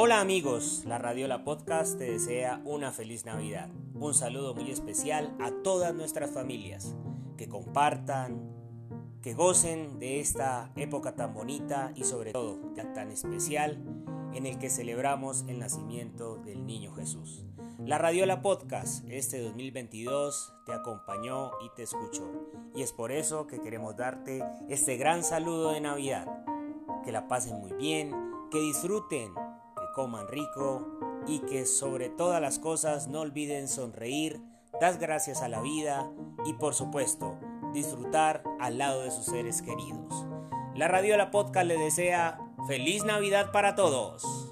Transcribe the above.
Hola amigos, la Radiola Podcast te desea una feliz Navidad. Un saludo muy especial a todas nuestras familias, que compartan, que gocen de esta época tan bonita y sobre todo tan especial en el que celebramos el nacimiento del niño Jesús. La Radiola Podcast este 2022 te acompañó y te escuchó y es por eso que queremos darte este gran saludo de Navidad. Que la pasen muy bien, que disfruten, coman rico y que sobre todas las cosas no olviden sonreír, dar gracias a la vida y por supuesto disfrutar al lado de sus seres queridos. La Radiola Podcast le desea feliz Navidad para todos.